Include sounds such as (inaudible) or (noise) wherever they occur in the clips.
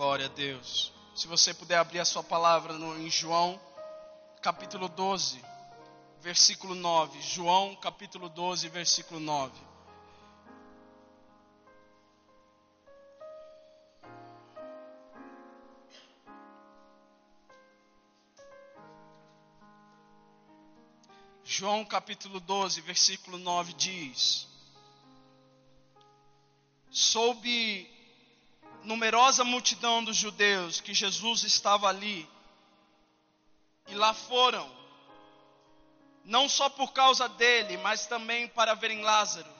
Glória a Deus. Se você puder abrir a sua palavra no, em João, capítulo 12, versículo 9. João, capítulo 12, versículo 9. João capítulo 12, versículo 9 diz: Soube numerosa multidão dos judeus que Jesus estava ali, e lá foram, não só por causa dele, mas também para verem Lázaro,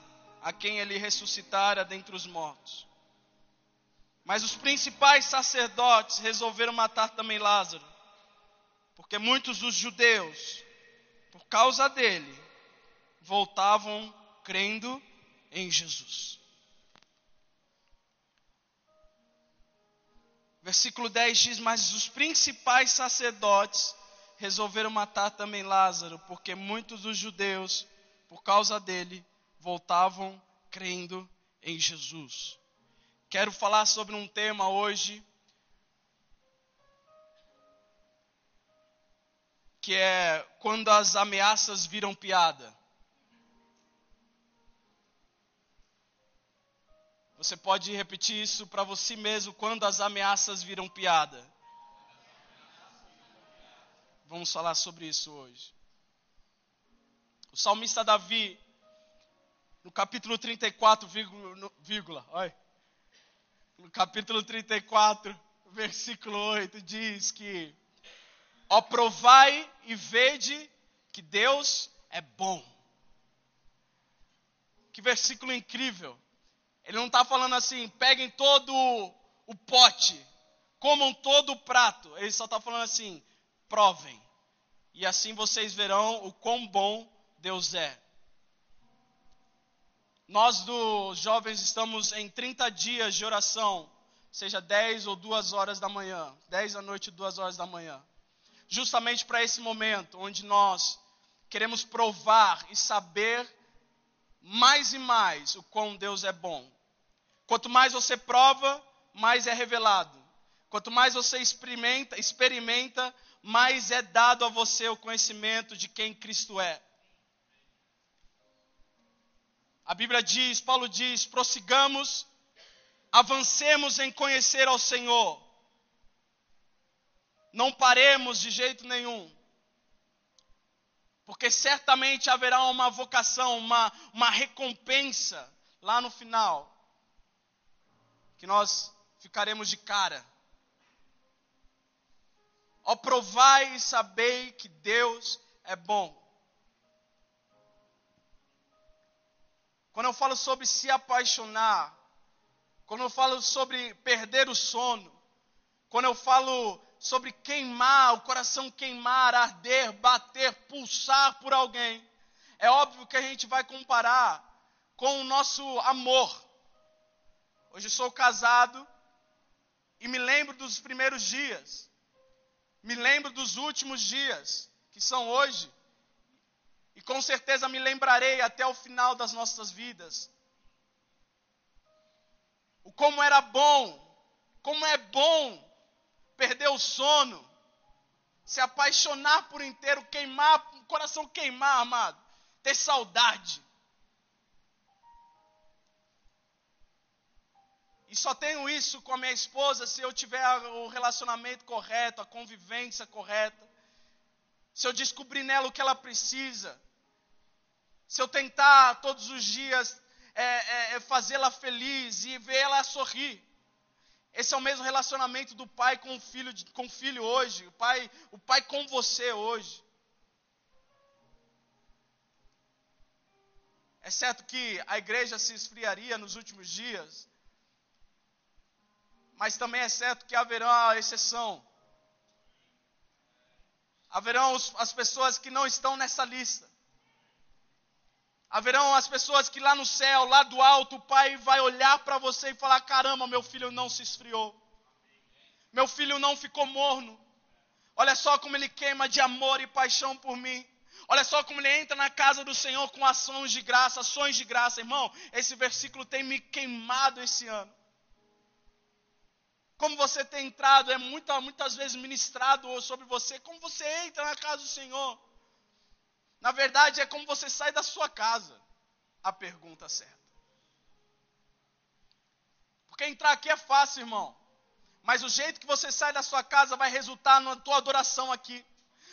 a quem ele ressuscitara dentre os mortos. Mas os principais sacerdotes resolveram matar também Lázaro, porque muitos dos judeus, por causa dele, voltavam crendo em Jesus. Versículo 10 diz: Mas os principais sacerdotes resolveram matar também Lázaro, porque muitos dos judeus, por causa dele, voltavam crendo em Jesus. Quero falar sobre um tema hoje que é quando as ameaças viram piada. Você pode repetir isso para você mesmo quando as ameaças viram piada. Vamos falar sobre isso hoje. O salmista Davi, no capítulo 34, vírgula, vírgula olha, no capítulo 34, versículo 8, diz que: Ó, provai e vede que Deus é bom. Que versículo incrível. Ele não está falando assim, peguem todo o pote, comam todo o prato. Ele só está falando assim, provem. E assim vocês verão o quão bom Deus é. Nós dos jovens estamos em 30 dias de oração, seja 10 ou 2 horas da manhã, 10 da noite, 2 horas da manhã. Justamente para esse momento onde nós queremos provar e saber mais e mais o quão Deus é bom. Quanto mais você prova, mais é revelado. Quanto mais você experimenta, experimenta, mais é dado a você o conhecimento de quem Cristo é. A Bíblia diz, Paulo diz: prossigamos, avancemos em conhecer ao Senhor. Não paremos de jeito nenhum. Porque certamente haverá uma vocação, uma, uma recompensa lá no final que nós ficaremos de cara. Ó, provai e sabei que Deus é bom. Quando eu falo sobre se apaixonar, quando eu falo sobre perder o sono, quando eu falo sobre queimar, o coração queimar, arder, bater, pulsar por alguém, é óbvio que a gente vai comparar com o nosso amor. Hoje sou casado e me lembro dos primeiros dias. Me lembro dos últimos dias, que são hoje. E com certeza me lembrarei até o final das nossas vidas. O como era bom, como é bom perder o sono, se apaixonar por inteiro, queimar, o coração queimar, amado, ter saudade. E só tenho isso com a minha esposa se eu tiver o relacionamento correto, a convivência correta. Se eu descobrir nela o que ela precisa. Se eu tentar todos os dias é, é, é fazê-la feliz e ver ela sorrir. Esse é o mesmo relacionamento do pai com o filho, com o filho hoje. O pai, o pai com você hoje. É certo que a igreja se esfriaria nos últimos dias mas também é certo que haverá exceção. Haverão as pessoas que não estão nessa lista. Haverão as pessoas que lá no céu, lá do alto, o Pai vai olhar para você e falar: caramba, meu filho não se esfriou. Meu filho não ficou morno. Olha só como ele queima de amor e paixão por mim. Olha só como ele entra na casa do Senhor com ações de graça, ações de graça, irmão. Esse versículo tem me queimado esse ano. Como você tem entrado, é muita, muitas vezes ministrado sobre você, como você entra na casa do Senhor. Na verdade, é como você sai da sua casa. A pergunta certa. Porque entrar aqui é fácil, irmão. Mas o jeito que você sai da sua casa vai resultar na tua adoração aqui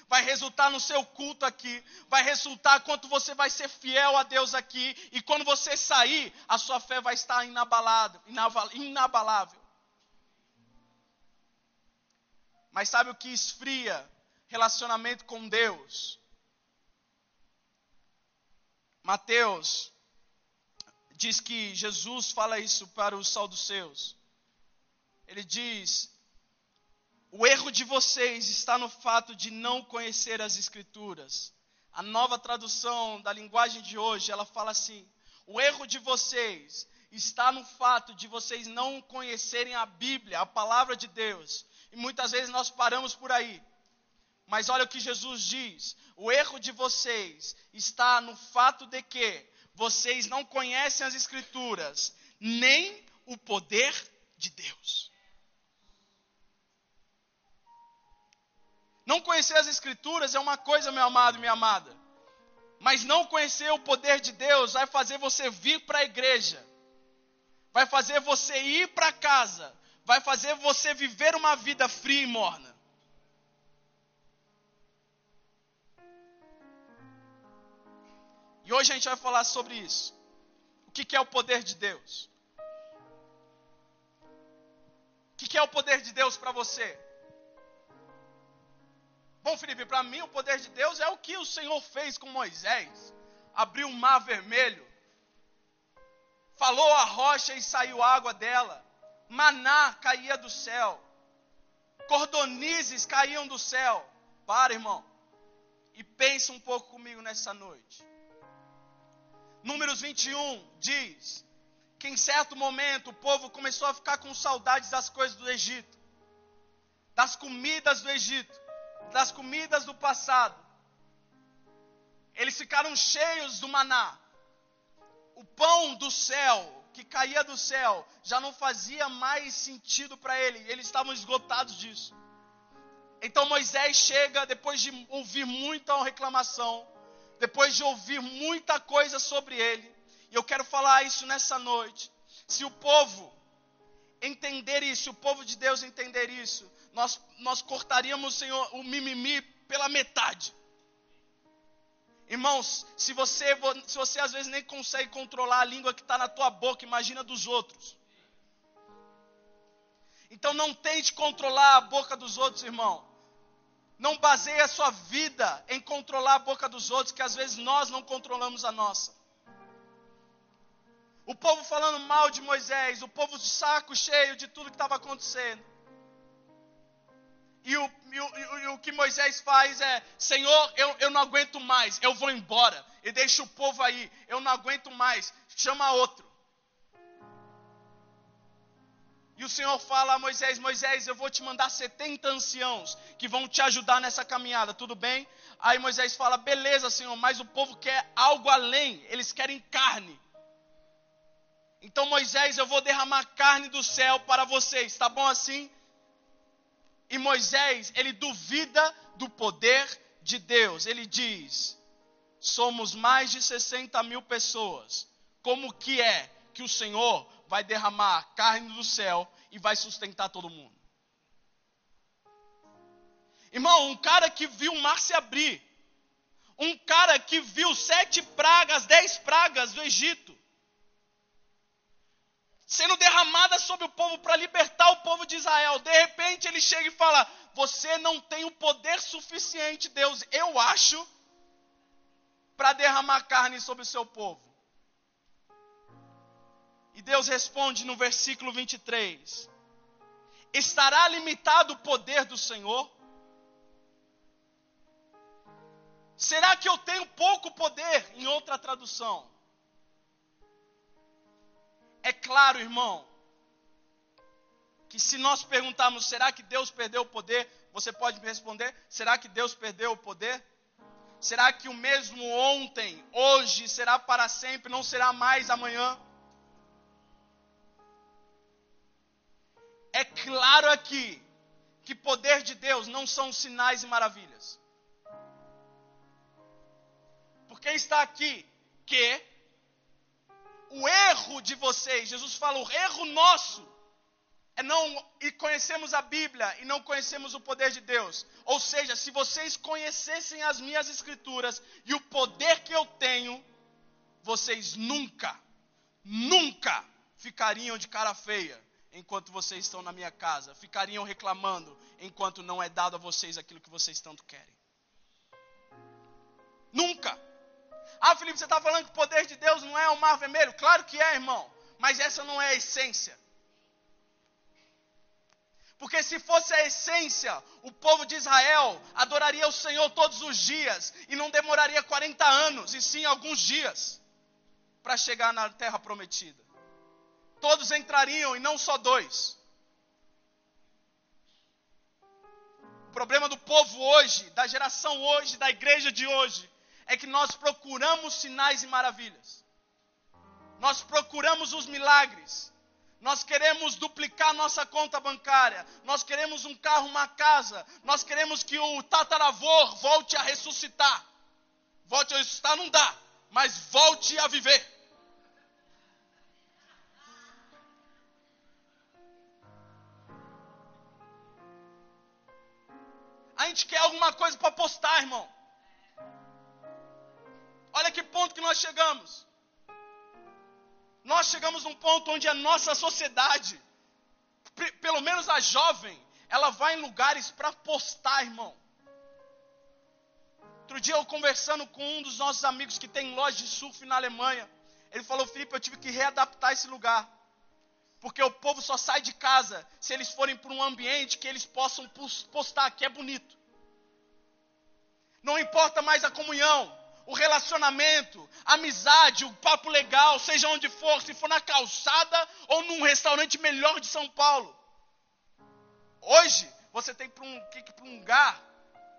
vai resultar no seu culto aqui, vai resultar quanto você vai ser fiel a Deus aqui, e quando você sair, a sua fé vai estar inabalada, inabalável. Mas sabe o que esfria relacionamento com Deus? Mateus diz que Jesus fala isso para os saduceus. Ele diz: o erro de vocês está no fato de não conhecer as Escrituras. A nova tradução da linguagem de hoje, ela fala assim: o erro de vocês está no fato de vocês não conhecerem a Bíblia, a palavra de Deus. E muitas vezes nós paramos por aí. Mas olha o que Jesus diz: o erro de vocês está no fato de que vocês não conhecem as Escrituras, nem o poder de Deus. Não conhecer as Escrituras é uma coisa, meu amado e minha amada. Mas não conhecer o poder de Deus vai fazer você vir para a igreja, vai fazer você ir para casa, vai fazer você viver uma vida fria e morna. E hoje a gente vai falar sobre isso. O que é o poder de Deus? O que é o poder de Deus para você? Bom, Felipe, para mim o poder de Deus é o que o Senhor fez com Moisés. Abriu o mar vermelho. Falou a rocha e saiu água dela. Maná caía do céu. Cordonizes caíam do céu. Para, irmão. E pensa um pouco comigo nessa noite. Números 21 diz que em certo momento o povo começou a ficar com saudades das coisas do Egito, das comidas do Egito das comidas do passado. Eles ficaram cheios do maná. O pão do céu, que caía do céu, já não fazia mais sentido para ele. Eles estavam esgotados disso. Então Moisés chega depois de ouvir muita reclamação, depois de ouvir muita coisa sobre ele. E eu quero falar isso nessa noite. Se o povo entender isso, o povo de Deus entender isso, nós, nós cortaríamos, Senhor, o mimimi pela metade. Irmãos, se você, se você às vezes nem consegue controlar a língua que está na tua boca, imagina dos outros. Então não tente controlar a boca dos outros, irmão. Não baseie a sua vida em controlar a boca dos outros, que às vezes nós não controlamos a nossa. O povo falando mal de Moisés, o povo de saco cheio de tudo que estava acontecendo. E o, e, o, e o, que Moisés faz é: Senhor, eu, eu não aguento mais, eu vou embora. E deixa o povo aí, eu não aguento mais, chama outro. E o Senhor fala a Moisés: Moisés, eu vou te mandar 70 anciãos que vão te ajudar nessa caminhada, tudo bem? Aí Moisés fala: beleza, Senhor, mas o povo quer algo além, eles querem carne. Então, Moisés, eu vou derramar carne do céu para vocês, tá bom assim? E Moisés, ele duvida do poder de Deus. Ele diz: somos mais de 60 mil pessoas. Como que é que o Senhor vai derramar carne do céu e vai sustentar todo mundo? Irmão, um cara que viu o mar se abrir, um cara que viu sete pragas, dez pragas do Egito, sendo derramada sobre o povo para libertar o povo de Israel. De repente ele chega e fala: Você não tem o poder suficiente, Deus, eu acho, para derramar carne sobre o seu povo. E Deus responde no versículo 23: Estará limitado o poder do Senhor? Será que eu tenho pouco poder? Em outra tradução. É claro, irmão, que se nós perguntarmos, será que Deus perdeu o poder? Você pode me responder, será que Deus perdeu o poder? Será que o mesmo ontem, hoje, será para sempre, não será mais amanhã? É claro aqui que poder de Deus não são sinais e maravilhas. Porque está aqui que o erro de vocês, Jesus fala, o erro nosso é não e conhecemos a Bíblia e não conhecemos o poder de Deus. Ou seja, se vocês conhecessem as minhas escrituras e o poder que eu tenho, vocês nunca, nunca ficariam de cara feia enquanto vocês estão na minha casa, ficariam reclamando enquanto não é dado a vocês aquilo que vocês tanto querem. Ah, Felipe, você está falando que o poder de Deus não é o mar vermelho? Claro que é, irmão. Mas essa não é a essência. Porque se fosse a essência, o povo de Israel adoraria o Senhor todos os dias e não demoraria 40 anos, e sim alguns dias, para chegar na terra prometida. Todos entrariam e não só dois. O problema do povo hoje, da geração hoje, da igreja de hoje, é que nós procuramos sinais e maravilhas. Nós procuramos os milagres. Nós queremos duplicar nossa conta bancária. Nós queremos um carro, uma casa. Nós queremos que o tataravô volte a ressuscitar. Volte a ressuscitar não dá, mas volte a viver. A gente quer alguma coisa para postar, irmão. Olha que ponto que nós chegamos. Nós chegamos num ponto onde a nossa sociedade, pelo menos a jovem, ela vai em lugares para postar, irmão. Outro dia eu conversando com um dos nossos amigos que tem loja de surf na Alemanha, ele falou: Felipe, eu tive que readaptar esse lugar. Porque o povo só sai de casa se eles forem para um ambiente que eles possam postar que é bonito. Não importa mais a comunhão, o relacionamento, a amizade, o papo legal, seja onde for, se for na calçada ou num restaurante melhor de São Paulo. Hoje, você tem que ir para um lugar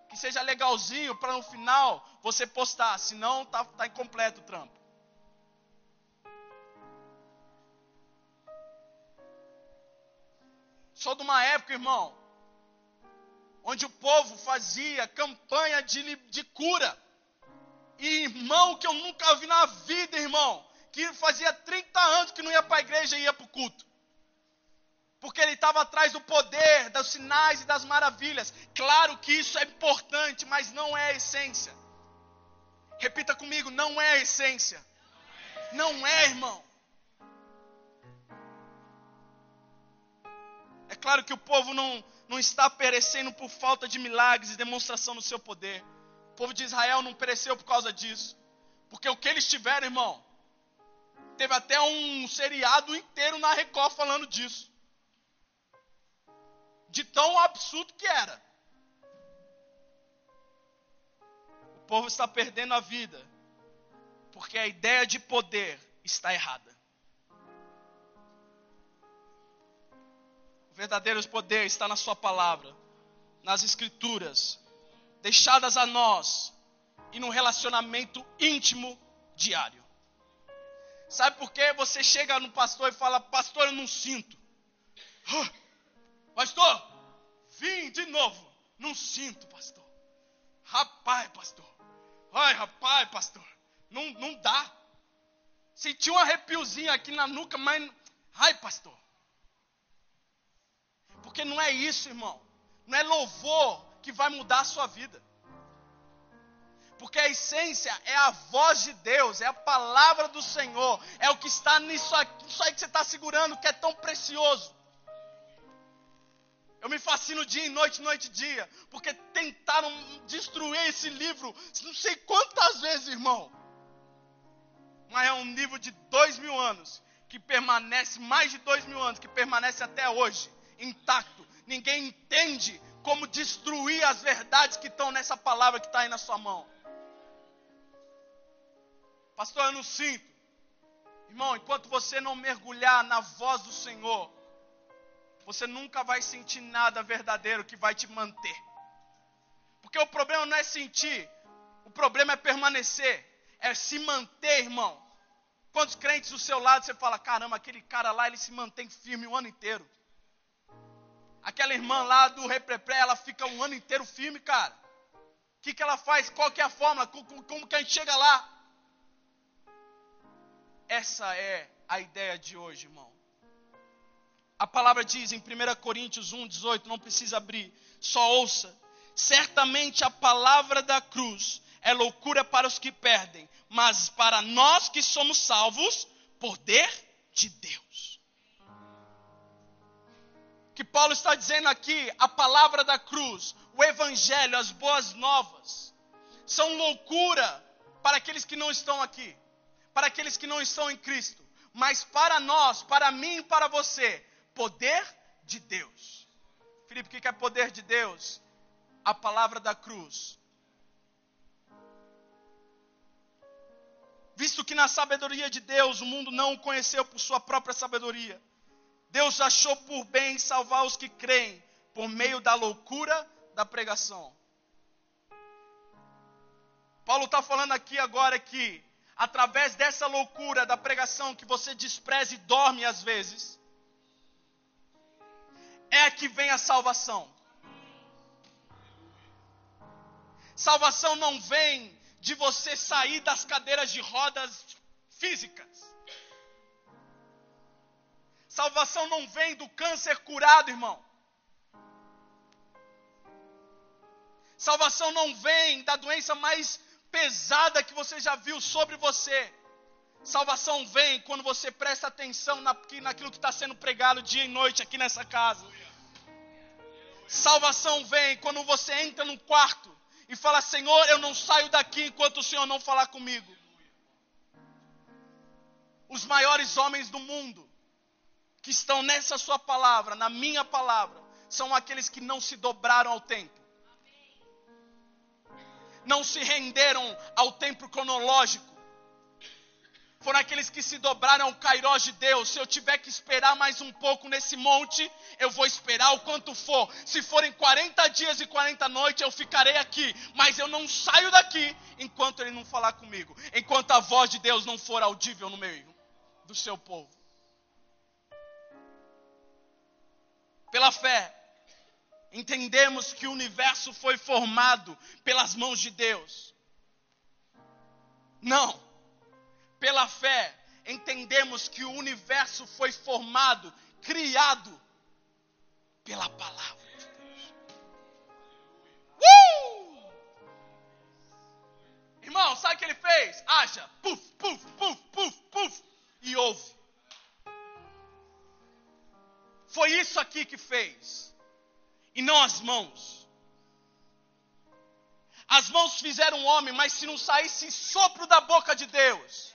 que seja legalzinho para no final você postar, senão está tá incompleto o trampo. Sou de uma época, irmão, onde o povo fazia campanha de, de cura. Irmão que eu nunca vi na vida, irmão, que fazia 30 anos que não ia para a igreja e ia para o culto. Porque ele estava atrás do poder, dos sinais e das maravilhas. Claro que isso é importante, mas não é a essência. Repita comigo: não é a essência. Não é, irmão. É claro que o povo não, não está perecendo por falta de milagres e demonstração do seu poder. O povo de Israel não pereceu por causa disso. Porque o que eles tiveram, irmão, teve até um seriado inteiro na Record falando disso. De tão absurdo que era. O povo está perdendo a vida. Porque a ideia de poder está errada. verdadeiro poder está na Sua palavra, nas Escrituras, deixadas a nós e no relacionamento íntimo diário. Sabe por que você chega no pastor e fala, pastor, eu não sinto. pastor, vim de novo. Não sinto, pastor. Rapaz, pastor. Ai, rapaz, pastor. Não, não dá. Senti um arrepiozinho aqui na nuca, mas. Ai, pastor. Porque não é isso, irmão. Não é louvor que vai mudar a sua vida. Porque a essência é a voz de Deus, é a palavra do Senhor, é o que está nisso, aí que você está segurando, que é tão precioso. Eu me fascino dia e noite, noite e dia, porque tentaram destruir esse livro, não sei quantas vezes, irmão. Mas é um livro de dois mil anos, que permanece, mais de dois mil anos, que permanece até hoje intacto. Ninguém entende como destruir as verdades que estão nessa palavra que está aí na sua mão. Pastor, eu não sinto. Irmão, enquanto você não mergulhar na voz do Senhor, você nunca vai sentir nada verdadeiro que vai te manter. Porque o problema não é sentir, o problema é permanecer, é se manter, irmão. Quantos crentes do seu lado você fala, caramba, aquele cara lá, ele se mantém firme o ano inteiro. Aquela irmã lá do Reprepré, ela fica um ano inteiro firme, cara. O que, que ela faz? Qual que é a fórmula? Como, como que a gente chega lá? Essa é a ideia de hoje, irmão. A palavra diz em 1 Coríntios 1, 18, não precisa abrir, só ouça. Certamente a palavra da cruz é loucura para os que perdem, mas para nós que somos salvos, poder de Deus. Que Paulo está dizendo aqui, a palavra da cruz, o evangelho, as boas novas, são loucura para aqueles que não estão aqui, para aqueles que não estão em Cristo, mas para nós, para mim e para você, poder de Deus. Filipe, o que é poder de Deus? A palavra da cruz, visto que na sabedoria de Deus o mundo não o conheceu por sua própria sabedoria. Deus achou por bem salvar os que creem por meio da loucura da pregação. Paulo está falando aqui agora que, através dessa loucura da pregação que você despreza e dorme às vezes, é que vem a salvação. Salvação não vem de você sair das cadeiras de rodas físicas. Salvação não vem do câncer curado, irmão. Salvação não vem da doença mais pesada que você já viu sobre você. Salvação vem quando você presta atenção naquilo que está sendo pregado dia e noite aqui nessa casa. Salvação vem quando você entra num quarto e fala: Senhor, eu não saio daqui enquanto o Senhor não falar comigo. Os maiores homens do mundo, que estão nessa sua palavra, na minha palavra, são aqueles que não se dobraram ao tempo. Não se renderam ao tempo cronológico foram aqueles que se dobraram ao Cairós de Deus. Se eu tiver que esperar mais um pouco nesse monte, eu vou esperar o quanto for. Se forem 40 dias e 40 noites, eu ficarei aqui. Mas eu não saio daqui enquanto ele não falar comigo. Enquanto a voz de Deus não for audível no meio do seu povo. Pela fé, entendemos que o universo foi formado pelas mãos de Deus. Não pela fé, entendemos que o universo foi formado, criado pela palavra de Deus. Uh! Irmão, sabe o que ele fez? Haja, puf, puf, puf, puf, puf, e ouve. Foi isso aqui que fez, e não as mãos. As mãos fizeram o homem, mas se não saísse sopro da boca de Deus,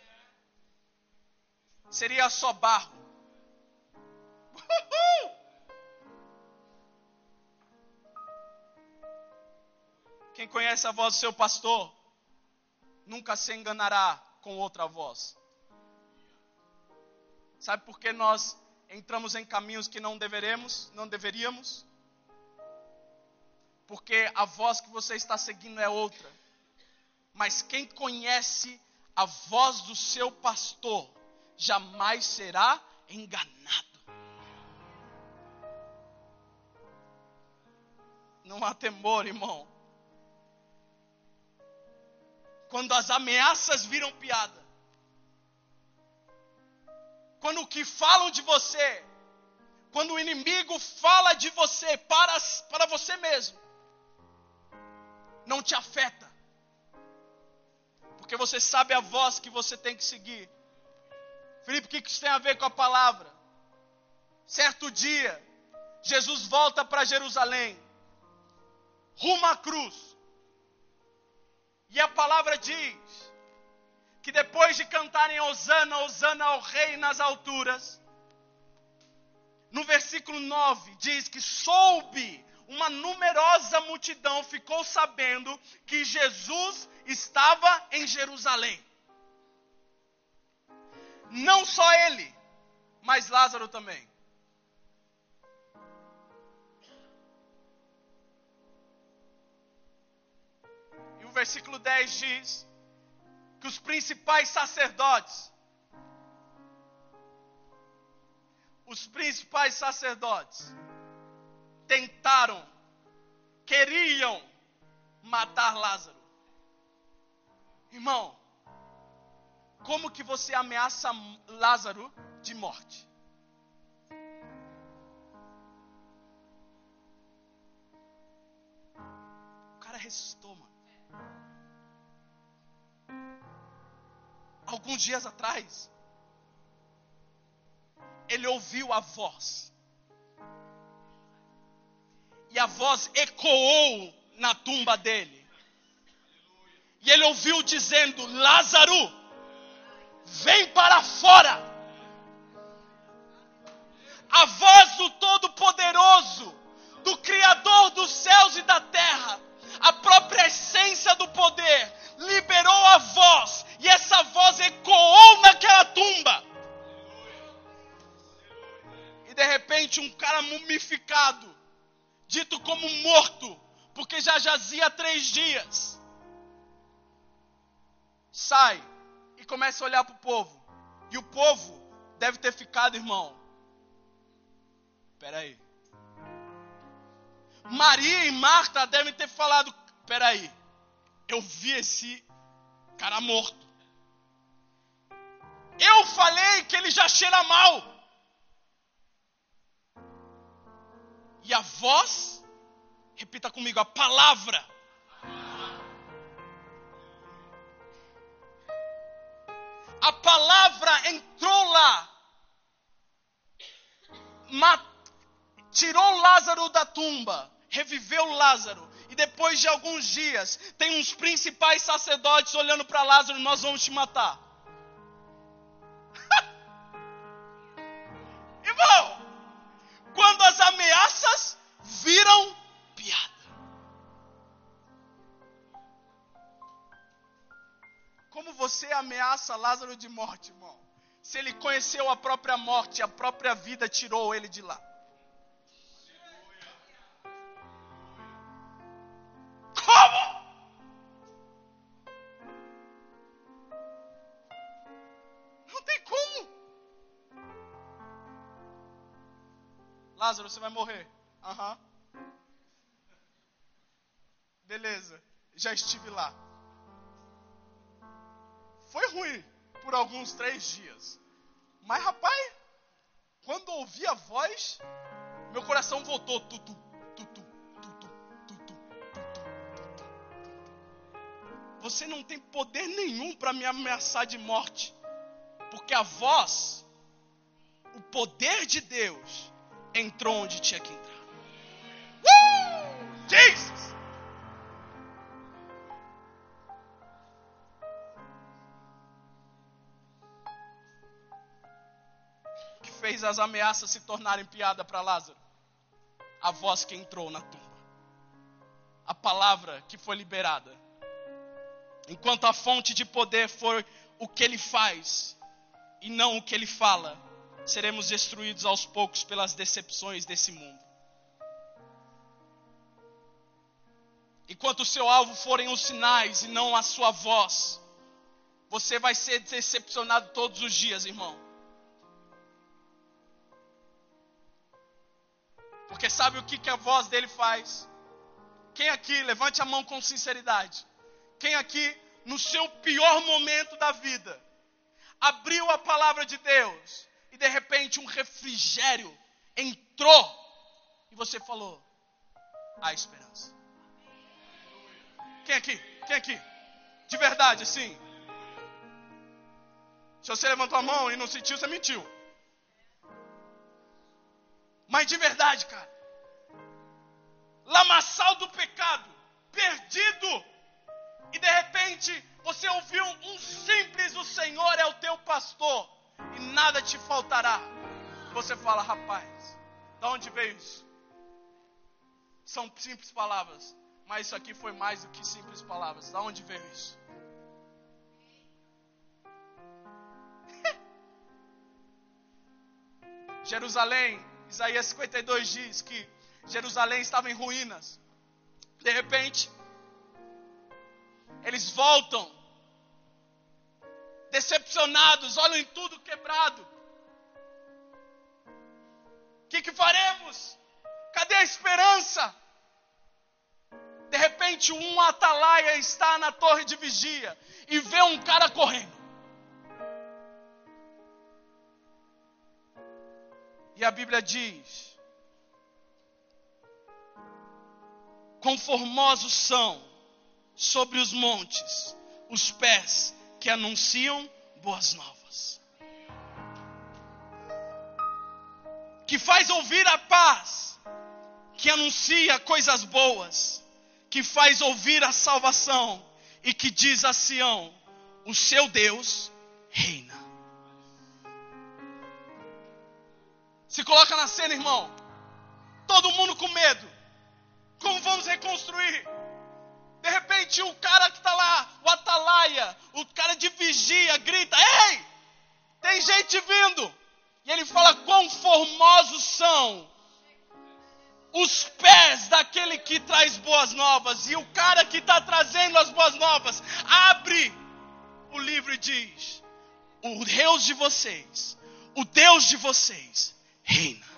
seria só barro. Quem conhece a voz do seu pastor nunca se enganará com outra voz. Sabe por que nós entramos em caminhos que não deveremos, não deveríamos? Porque a voz que você está seguindo é outra. Mas quem conhece a voz do seu pastor jamais será enganado. Não há temor, irmão. Quando as ameaças viram piada, quando o que falam de você, quando o inimigo fala de você para, para você mesmo, não te afeta, porque você sabe a voz que você tem que seguir. Felipe, o que isso tem a ver com a palavra? Certo dia, Jesus volta para Jerusalém, rumo à cruz. E a palavra diz que depois de cantarem Osana, Osana ao Rei nas alturas, no versículo 9 diz que soube, uma numerosa multidão ficou sabendo que Jesus estava em Jerusalém. Não só ele, mas Lázaro também. E o versículo 10 diz que os principais sacerdotes, os principais sacerdotes, tentaram, queriam matar Lázaro. Irmão, como que você ameaça Lázaro de morte? O cara ressuscitou, mano. Alguns dias atrás, ele ouviu a voz. E a voz ecoou na tumba dele. E ele ouviu dizendo: Lázaro, vem para fora. A voz do Todo-Poderoso, do Criador dos céus e da terra, a própria essência do poder, liberou a voz, e essa voz ecoou naquela tumba. E de repente, um cara mumificado, dito como morto, porque já jazia três dias, sai e começa a olhar para o povo. E o povo deve ter ficado, irmão. Espera aí. Maria e Marta devem ter falado: Espera aí, eu vi esse cara morto. Eu falei que ele já cheira mal. E a voz, repita comigo, a palavra. A palavra entrou lá, tirou Lázaro da tumba, reviveu Lázaro. E depois de alguns dias, tem uns principais sacerdotes olhando para Lázaro: Nós vamos te matar. (laughs) Irmão, quando as ameaças viram piada. Como você ameaça Lázaro de morte, irmão? Se ele conheceu a própria morte, a própria vida tirou ele de lá. Você vai morrer. Aham. Uhum. Beleza, já estive lá. Foi ruim por alguns três dias. Mas, rapaz, quando ouvi a voz, meu coração voltou. Tutu. Você não tem poder nenhum para me ameaçar de morte. Porque a voz, o poder de Deus, entrou onde tinha que entrar. Uh! Jesus! que fez as ameaças se tornarem piada para Lázaro? A voz que entrou na tumba. A palavra que foi liberada. Enquanto a fonte de poder for o que ele faz e não o que ele fala, seremos destruídos aos poucos pelas decepções desse mundo. Enquanto o seu alvo forem os sinais e não a sua voz, você vai ser decepcionado todos os dias, irmão. Porque sabe o que, que a voz dele faz? Quem aqui, levante a mão com sinceridade. Quem aqui, no seu pior momento da vida, abriu a palavra de Deus e de repente um refrigério entrou e você falou: há esperança. Quem aqui? Quem aqui? De verdade, assim. Se você levantou a mão e não sentiu, você mentiu. Mas de verdade, cara. Lamaçal do pecado, perdido. E de repente você ouviu um simples: O Senhor é o teu pastor e nada te faltará. Você fala, rapaz, de onde veio isso? São simples palavras, mas isso aqui foi mais do que simples palavras. De onde veio isso? (laughs) Jerusalém, Isaías 52 diz que Jerusalém estava em ruínas. De repente, eles voltam decepcionados, olham em tudo quebrado. O que, que faremos? Cadê a esperança? De repente, um atalaia está na torre de vigia e vê um cara correndo. E a Bíblia diz: Conformosos são sobre os montes os pés que anunciam boas novas. Que faz ouvir a paz, que anuncia coisas boas, que faz ouvir a salvação e que diz a Sião: o seu Deus reina. Se coloca na cena, irmão. Todo mundo com medo. Como vamos reconstruir? De repente, o cara que está lá, o atalaia, o cara de vigia, grita: Ei, tem gente vindo. E ele fala: Quão formosos são os pés daquele que traz boas novas. E o cara que está trazendo as boas novas abre o livro e diz: O Deus de vocês, o Deus de vocês, reina.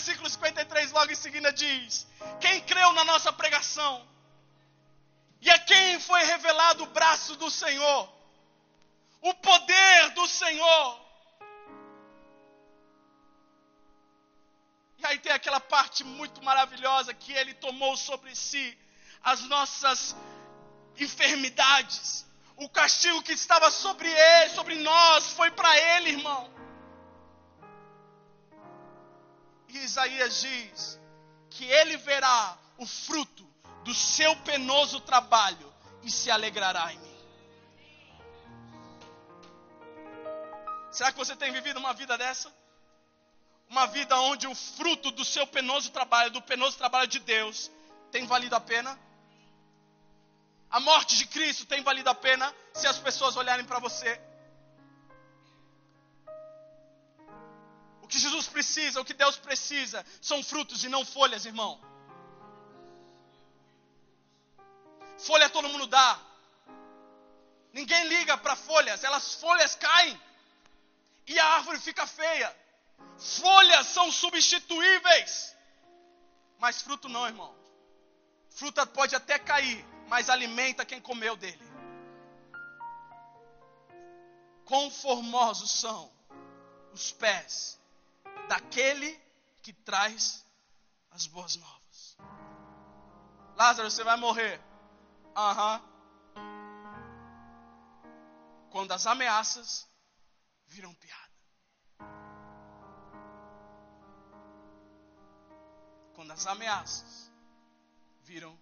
Versículo 53, logo em seguida, diz: Quem creu na nossa pregação, e a quem foi revelado o braço do Senhor, o poder do Senhor. E aí tem aquela parte muito maravilhosa que ele tomou sobre si as nossas enfermidades. O castigo que estava sobre ele, sobre nós, foi para ele, irmão. E Isaías diz que ele verá o fruto do seu penoso trabalho e se alegrará em mim. Será que você tem vivido uma vida dessa? Uma vida onde o fruto do seu penoso trabalho, do penoso trabalho de Deus, tem valido a pena? A morte de Cristo tem valido a pena se as pessoas olharem para você? Que Jesus precisa, o que Deus precisa, são frutos e não folhas, irmão. Folha todo mundo dá. Ninguém liga para folhas, elas folhas caem e a árvore fica feia. Folhas são substituíveis, mas fruto não, irmão. Fruta pode até cair, mas alimenta quem comeu dele. Conformosos são os pés daquele que traz as boas novas. Lázaro, você vai morrer. Aham. Uhum. Quando as ameaças viram piada. Quando as ameaças viram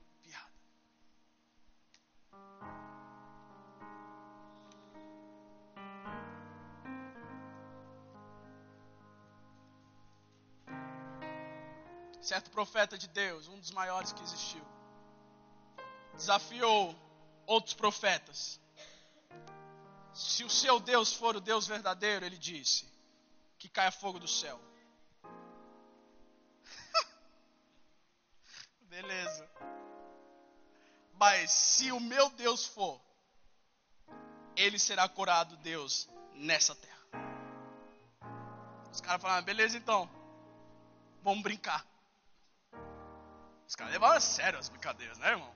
certo profeta de Deus, um dos maiores que existiu, desafiou outros profetas. Se o seu Deus for o Deus verdadeiro, ele disse, que caia fogo do céu. (laughs) Beleza. Mas se o meu Deus for, ele será corado Deus nessa terra. Os caras falaram, beleza então, vamos brincar. Os caras levaram a sério as brincadeiras, né, irmão?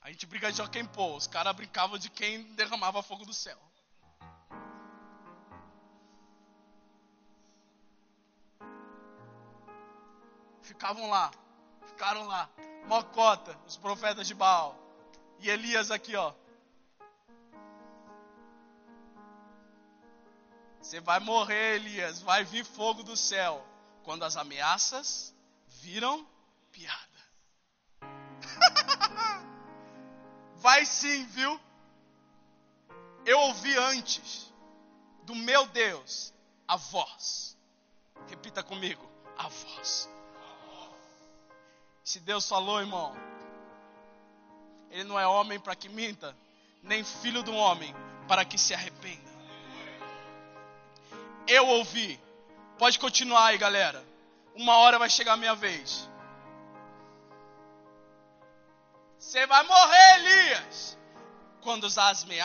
A gente brinca de Joaquim Pô, os caras brincavam de quem derramava fogo do céu. Ficavam lá, ficaram lá, Mocota, os profetas de Baal, e Elias aqui, ó. Você vai morrer, Elias, vai vir fogo do céu. Quando as ameaças viram piada. (laughs) Vai sim, viu? Eu ouvi antes do meu Deus a voz. Repita comigo, a voz. Se Deus falou, irmão, Ele não é homem para que minta, nem filho do homem para que se arrependa. Eu ouvi. Pode continuar aí, galera uma hora vai chegar a minha vez. Você vai morrer, Elias. quando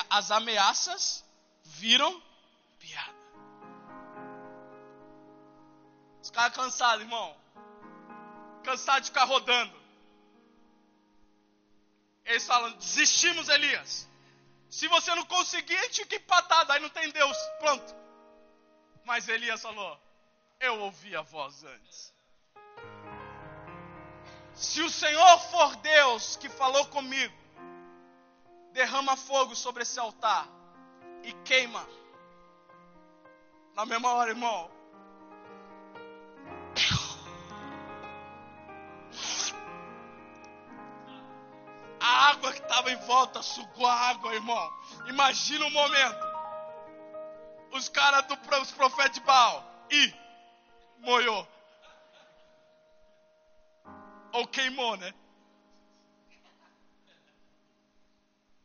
as ameaças viram piada. Os caras cansados, irmão. Cansados de ficar rodando. Eles falam: desistimos, Elias. Se você não conseguir, a gente fica empatado. Aí não tem Deus. Pronto. Mas Elias falou: Eu ouvi a voz antes. Se o Senhor for Deus que falou comigo, derrama fogo sobre esse altar e queima. Na mesma hora, irmão. A água que estava em volta sugou a água, irmão. Imagina o momento. Os caras os profetas de Baal. E moiou. Ou queimou, né?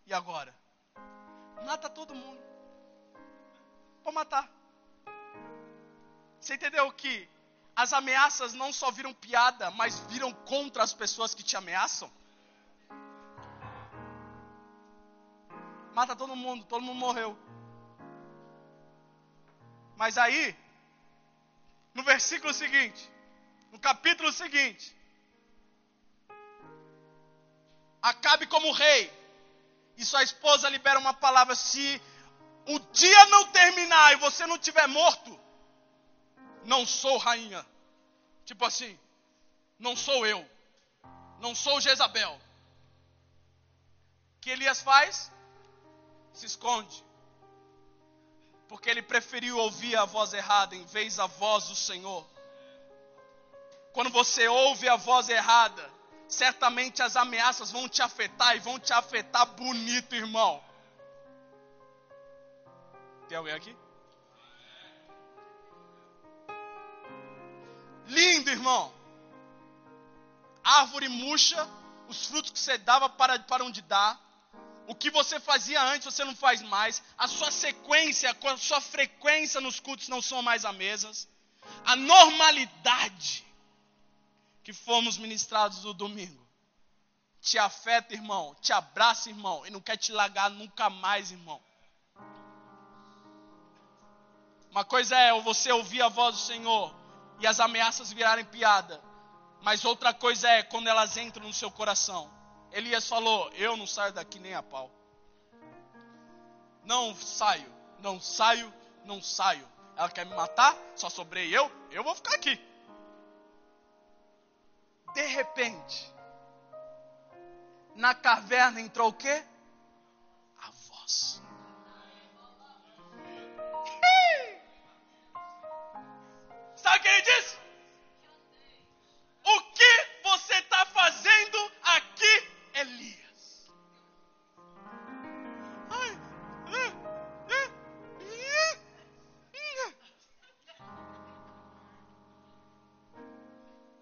E agora? Mata todo mundo. Pode matar. Você entendeu que as ameaças não só viram piada, mas viram contra as pessoas que te ameaçam? Mata todo mundo, todo mundo morreu. Mas aí, no versículo seguinte, no capítulo seguinte, Acabe como rei, e sua esposa libera uma palavra: se o dia não terminar e você não tiver morto, não sou rainha. Tipo assim, não sou eu, não sou Jezabel. O que Elias faz? Se esconde. Porque ele preferiu ouvir a voz errada em vez da voz do Senhor. Quando você ouve a voz errada, certamente as ameaças vão te afetar e vão te afetar bonito, irmão. Tem alguém aqui? Lindo, irmão. Árvore murcha, os frutos que você dava para, para onde dá. O que você fazia antes, você não faz mais. A sua sequência, a sua frequência nos cultos não são mais as mesmas. A normalidade que fomos ministrados no domingo. Te afeta, irmão. Te abraça, irmão. E não quer te largar nunca mais, irmão. Uma coisa é você ouvir a voz do Senhor e as ameaças virarem piada. Mas outra coisa é quando elas entram no seu coração. Elias falou: Eu não saio daqui nem a pau. Não saio, não saio, não saio. Ela quer me matar, só sobrei eu, eu vou ficar aqui de repente, na caverna entrou o quê? A voz. (laughs) Sabe o que ele disse? O que você está fazendo aqui, Elias?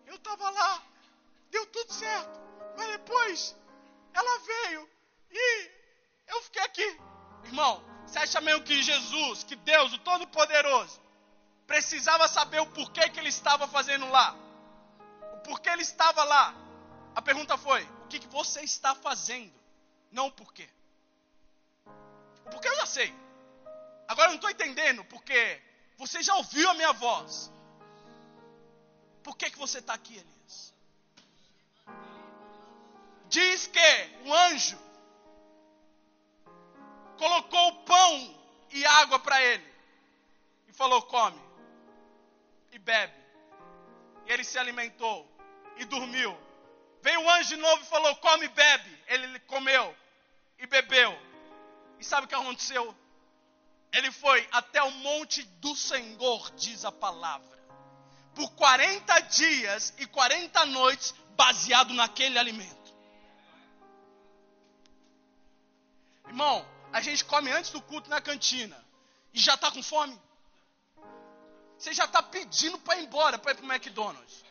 Eu estava lá deu tudo certo. Mas depois, ela veio e eu fiquei aqui. Irmão, você acha mesmo que Jesus, que Deus, o Todo-Poderoso, precisava saber o porquê que ele estava fazendo lá? O porquê ele estava lá? A pergunta foi: o que, você está fazendo? Não o porquê. O porquê eu já sei. Agora eu não estou entendendo porque você já ouviu a minha voz. Por que, que você está aqui, Elias? diz que o anjo colocou pão e água para ele e falou: come e bebe. E ele se alimentou e dormiu. Veio o anjo novo e falou: come e bebe. Ele comeu e bebeu. E sabe o que aconteceu? Ele foi até o monte do Senhor, diz a palavra, por 40 dias e 40 noites, baseado naquele alimento. Irmão, a gente come antes do culto na cantina e já está com fome. Você já está pedindo para ir embora, para ir para o McDonald's.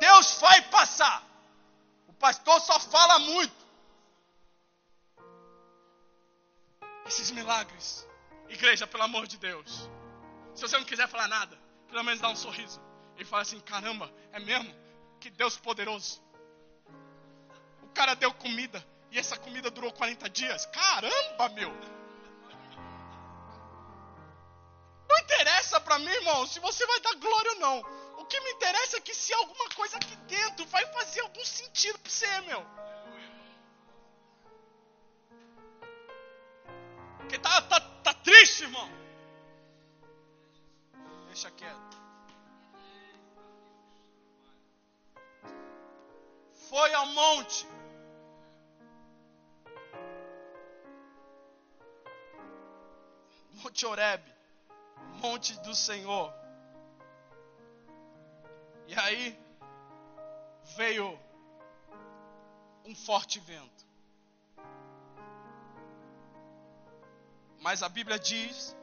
Deus vai passar. O pastor só fala muito. Esses milagres. Igreja, pelo amor de Deus. Se você não quiser falar nada, pelo menos dá um sorriso. E fala assim: caramba, é mesmo? Que Deus poderoso cara deu comida e essa comida durou 40 dias. Caramba, meu! Não interessa para mim, irmão, se você vai dar glória ou não. Que me interessa é que se alguma coisa aqui dentro vai fazer algum sentido para você, meu. Porque tá, tá, tá triste, irmão. Deixa quieto. Foi ao monte. Monte Oreb, monte do Senhor. E aí veio um forte vento. Mas a Bíblia diz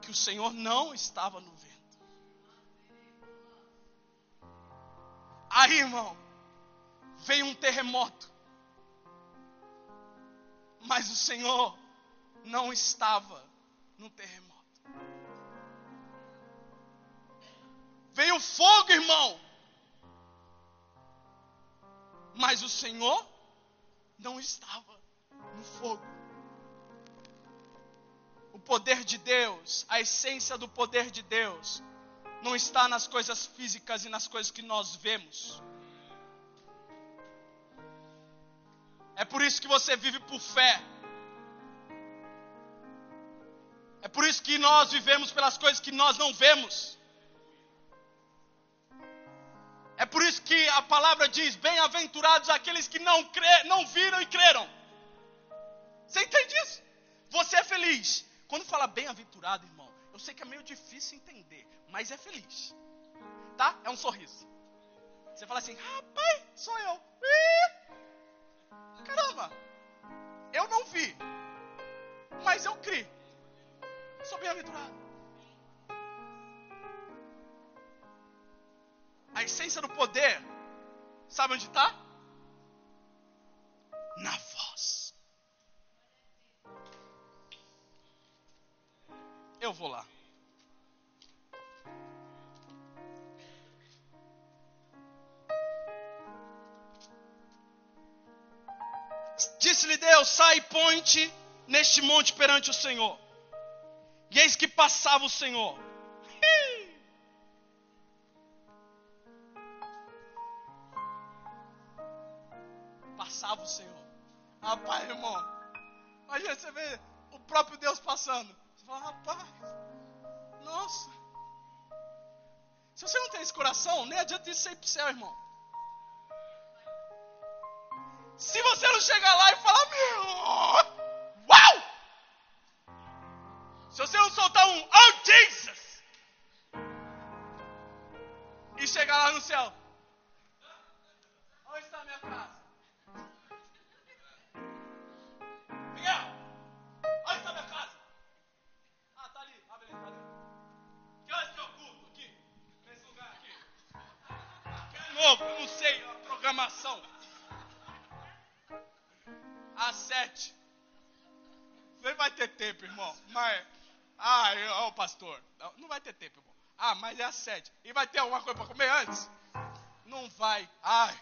que o Senhor não estava no vento. Aí, irmão, veio um terremoto. Mas o Senhor não estava no terremoto. Veio fogo, irmão. Mas o Senhor não estava no fogo. O poder de Deus, a essência do poder de Deus, não está nas coisas físicas e nas coisas que nós vemos. É por isso que você vive por fé. É por isso que nós vivemos pelas coisas que nós não vemos. É por isso que a palavra diz: bem-aventurados aqueles que não, não viram e creram. Você entende isso? Você é feliz. Quando fala bem-aventurado, irmão, eu sei que é meio difícil entender, mas é feliz. Tá? É um sorriso. Você fala assim: rapaz, sou eu. Caramba, eu não vi, mas eu criei. Sou bem-aventurado. A essência do poder, sabe onde está? Na voz. Eu vou lá. Disse-lhe Deus: sai e ponte neste monte perante o Senhor. E eis que passava o Senhor. Senhor. Rapaz, irmão. Imagina você ver o próprio Deus passando. Você fala, rapaz, nossa. Se você não tem esse coração, nem adianta isso ir para o céu, irmão. Se você não chegar lá e falar, meu, uau! Se você não soltar um Oh Jesus! E chegar lá no céu. Onde está a minha casa? Programação. Às sete. Nem vai ter tempo, irmão. Mas. Ah, ó, oh, pastor. Não vai ter tempo, irmão. Ah, mas é às sete. E vai ter alguma coisa para comer antes? Não vai. Ai,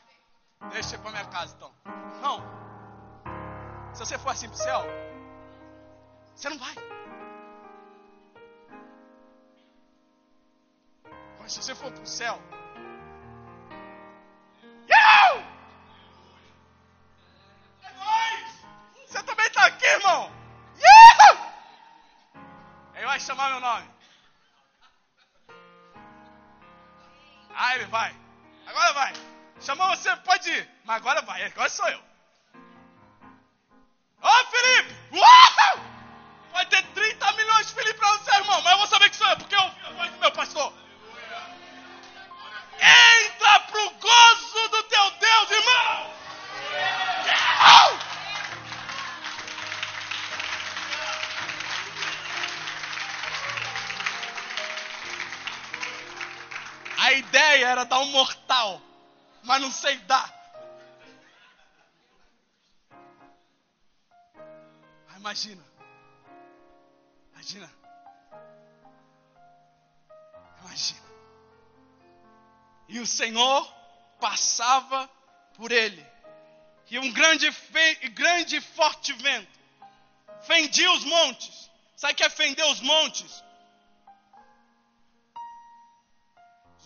deixa para minha casa então. Não. Se você for assim pro céu, você não vai. Mas se você for pro céu, chamar meu nome. Ah, ele vai. Agora vai. Chamou você, pode ir. Mas agora vai. Agora sou eu. Ô, Felipe! Uau! Vai ter 30 milhões de Felipe para você, irmão. Mas eu vou saber que sou eu, porque eu ouvi a voz do meu pastor. Entra pro gozo do teu Deus, irmão! A ideia era dar um mortal, mas não sei dar. Imagina. Imagina. Imagina. E o Senhor passava por ele. E um grande, grande e forte vento fendia os montes. Sabe o que é fender os montes?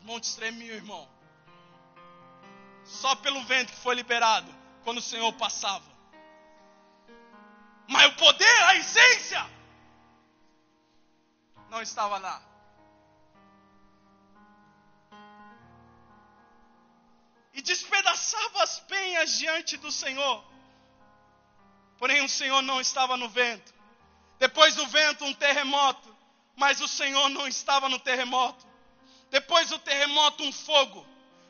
Montes tremiam, irmão. Só pelo vento que foi liberado quando o Senhor passava. Mas o poder, a essência, não estava lá. E despedaçava as penhas diante do Senhor. Porém, o Senhor não estava no vento. Depois do vento, um terremoto. Mas o Senhor não estava no terremoto. Depois do terremoto, um fogo.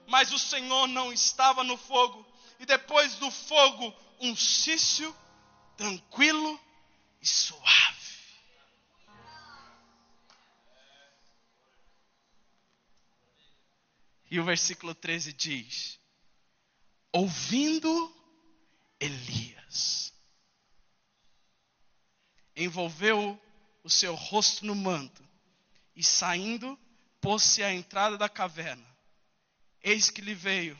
Mas o Senhor não estava no fogo. E depois do fogo, um cício tranquilo e suave. E o versículo 13 diz: Ouvindo Elias, envolveu o seu rosto no manto e saindo, pôs-se à entrada da caverna. Eis que lhe veio,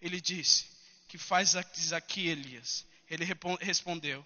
ele disse: Que faz aqui, Elias? Ele respondeu: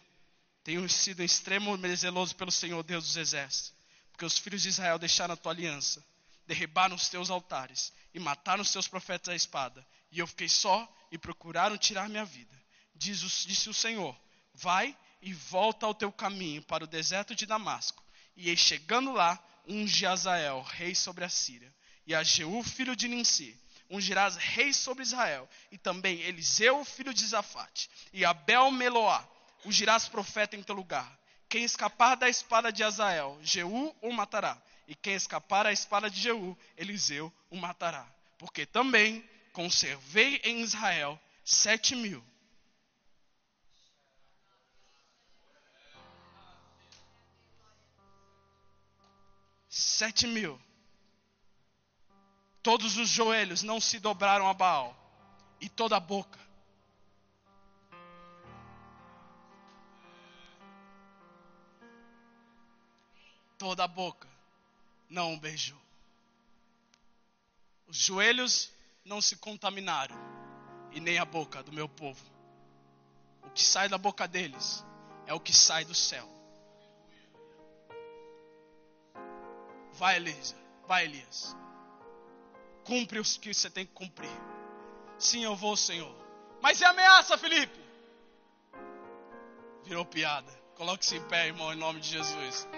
tenho sido extremo zeloso pelo Senhor Deus dos exércitos, porque os filhos de Israel deixaram a tua aliança, derribaram os teus altares e mataram os teus profetas à espada. E eu fiquei só e procuraram tirar minha vida. Diz o, disse o Senhor: Vai e volta ao teu caminho para o deserto de Damasco. E chegando lá, unge Azael, rei sobre a Síria, e a Jeú, filho de Ninsi, ungirás rei sobre Israel, e também Eliseu, filho de Zafate, e Abel Meloá, ungirás profeta em teu lugar. Quem escapar da espada de Azael, Jeú o matará. E quem escapar da espada de Jeú, Eliseu o matará. Porque também conservei em Israel sete mil. Sete mil. Todos os joelhos não se dobraram a Baal, e toda a boca toda a boca não o beijou. Os joelhos não se contaminaram, e nem a boca do meu povo. O que sai da boca deles é o que sai do céu. Vai, Elisa, vai, Elias. Cumpre os que você tem que cumprir. Sim, eu vou, Senhor. Mas é ameaça, Felipe. Virou piada. Coloque-se em pé, irmão, em nome de Jesus.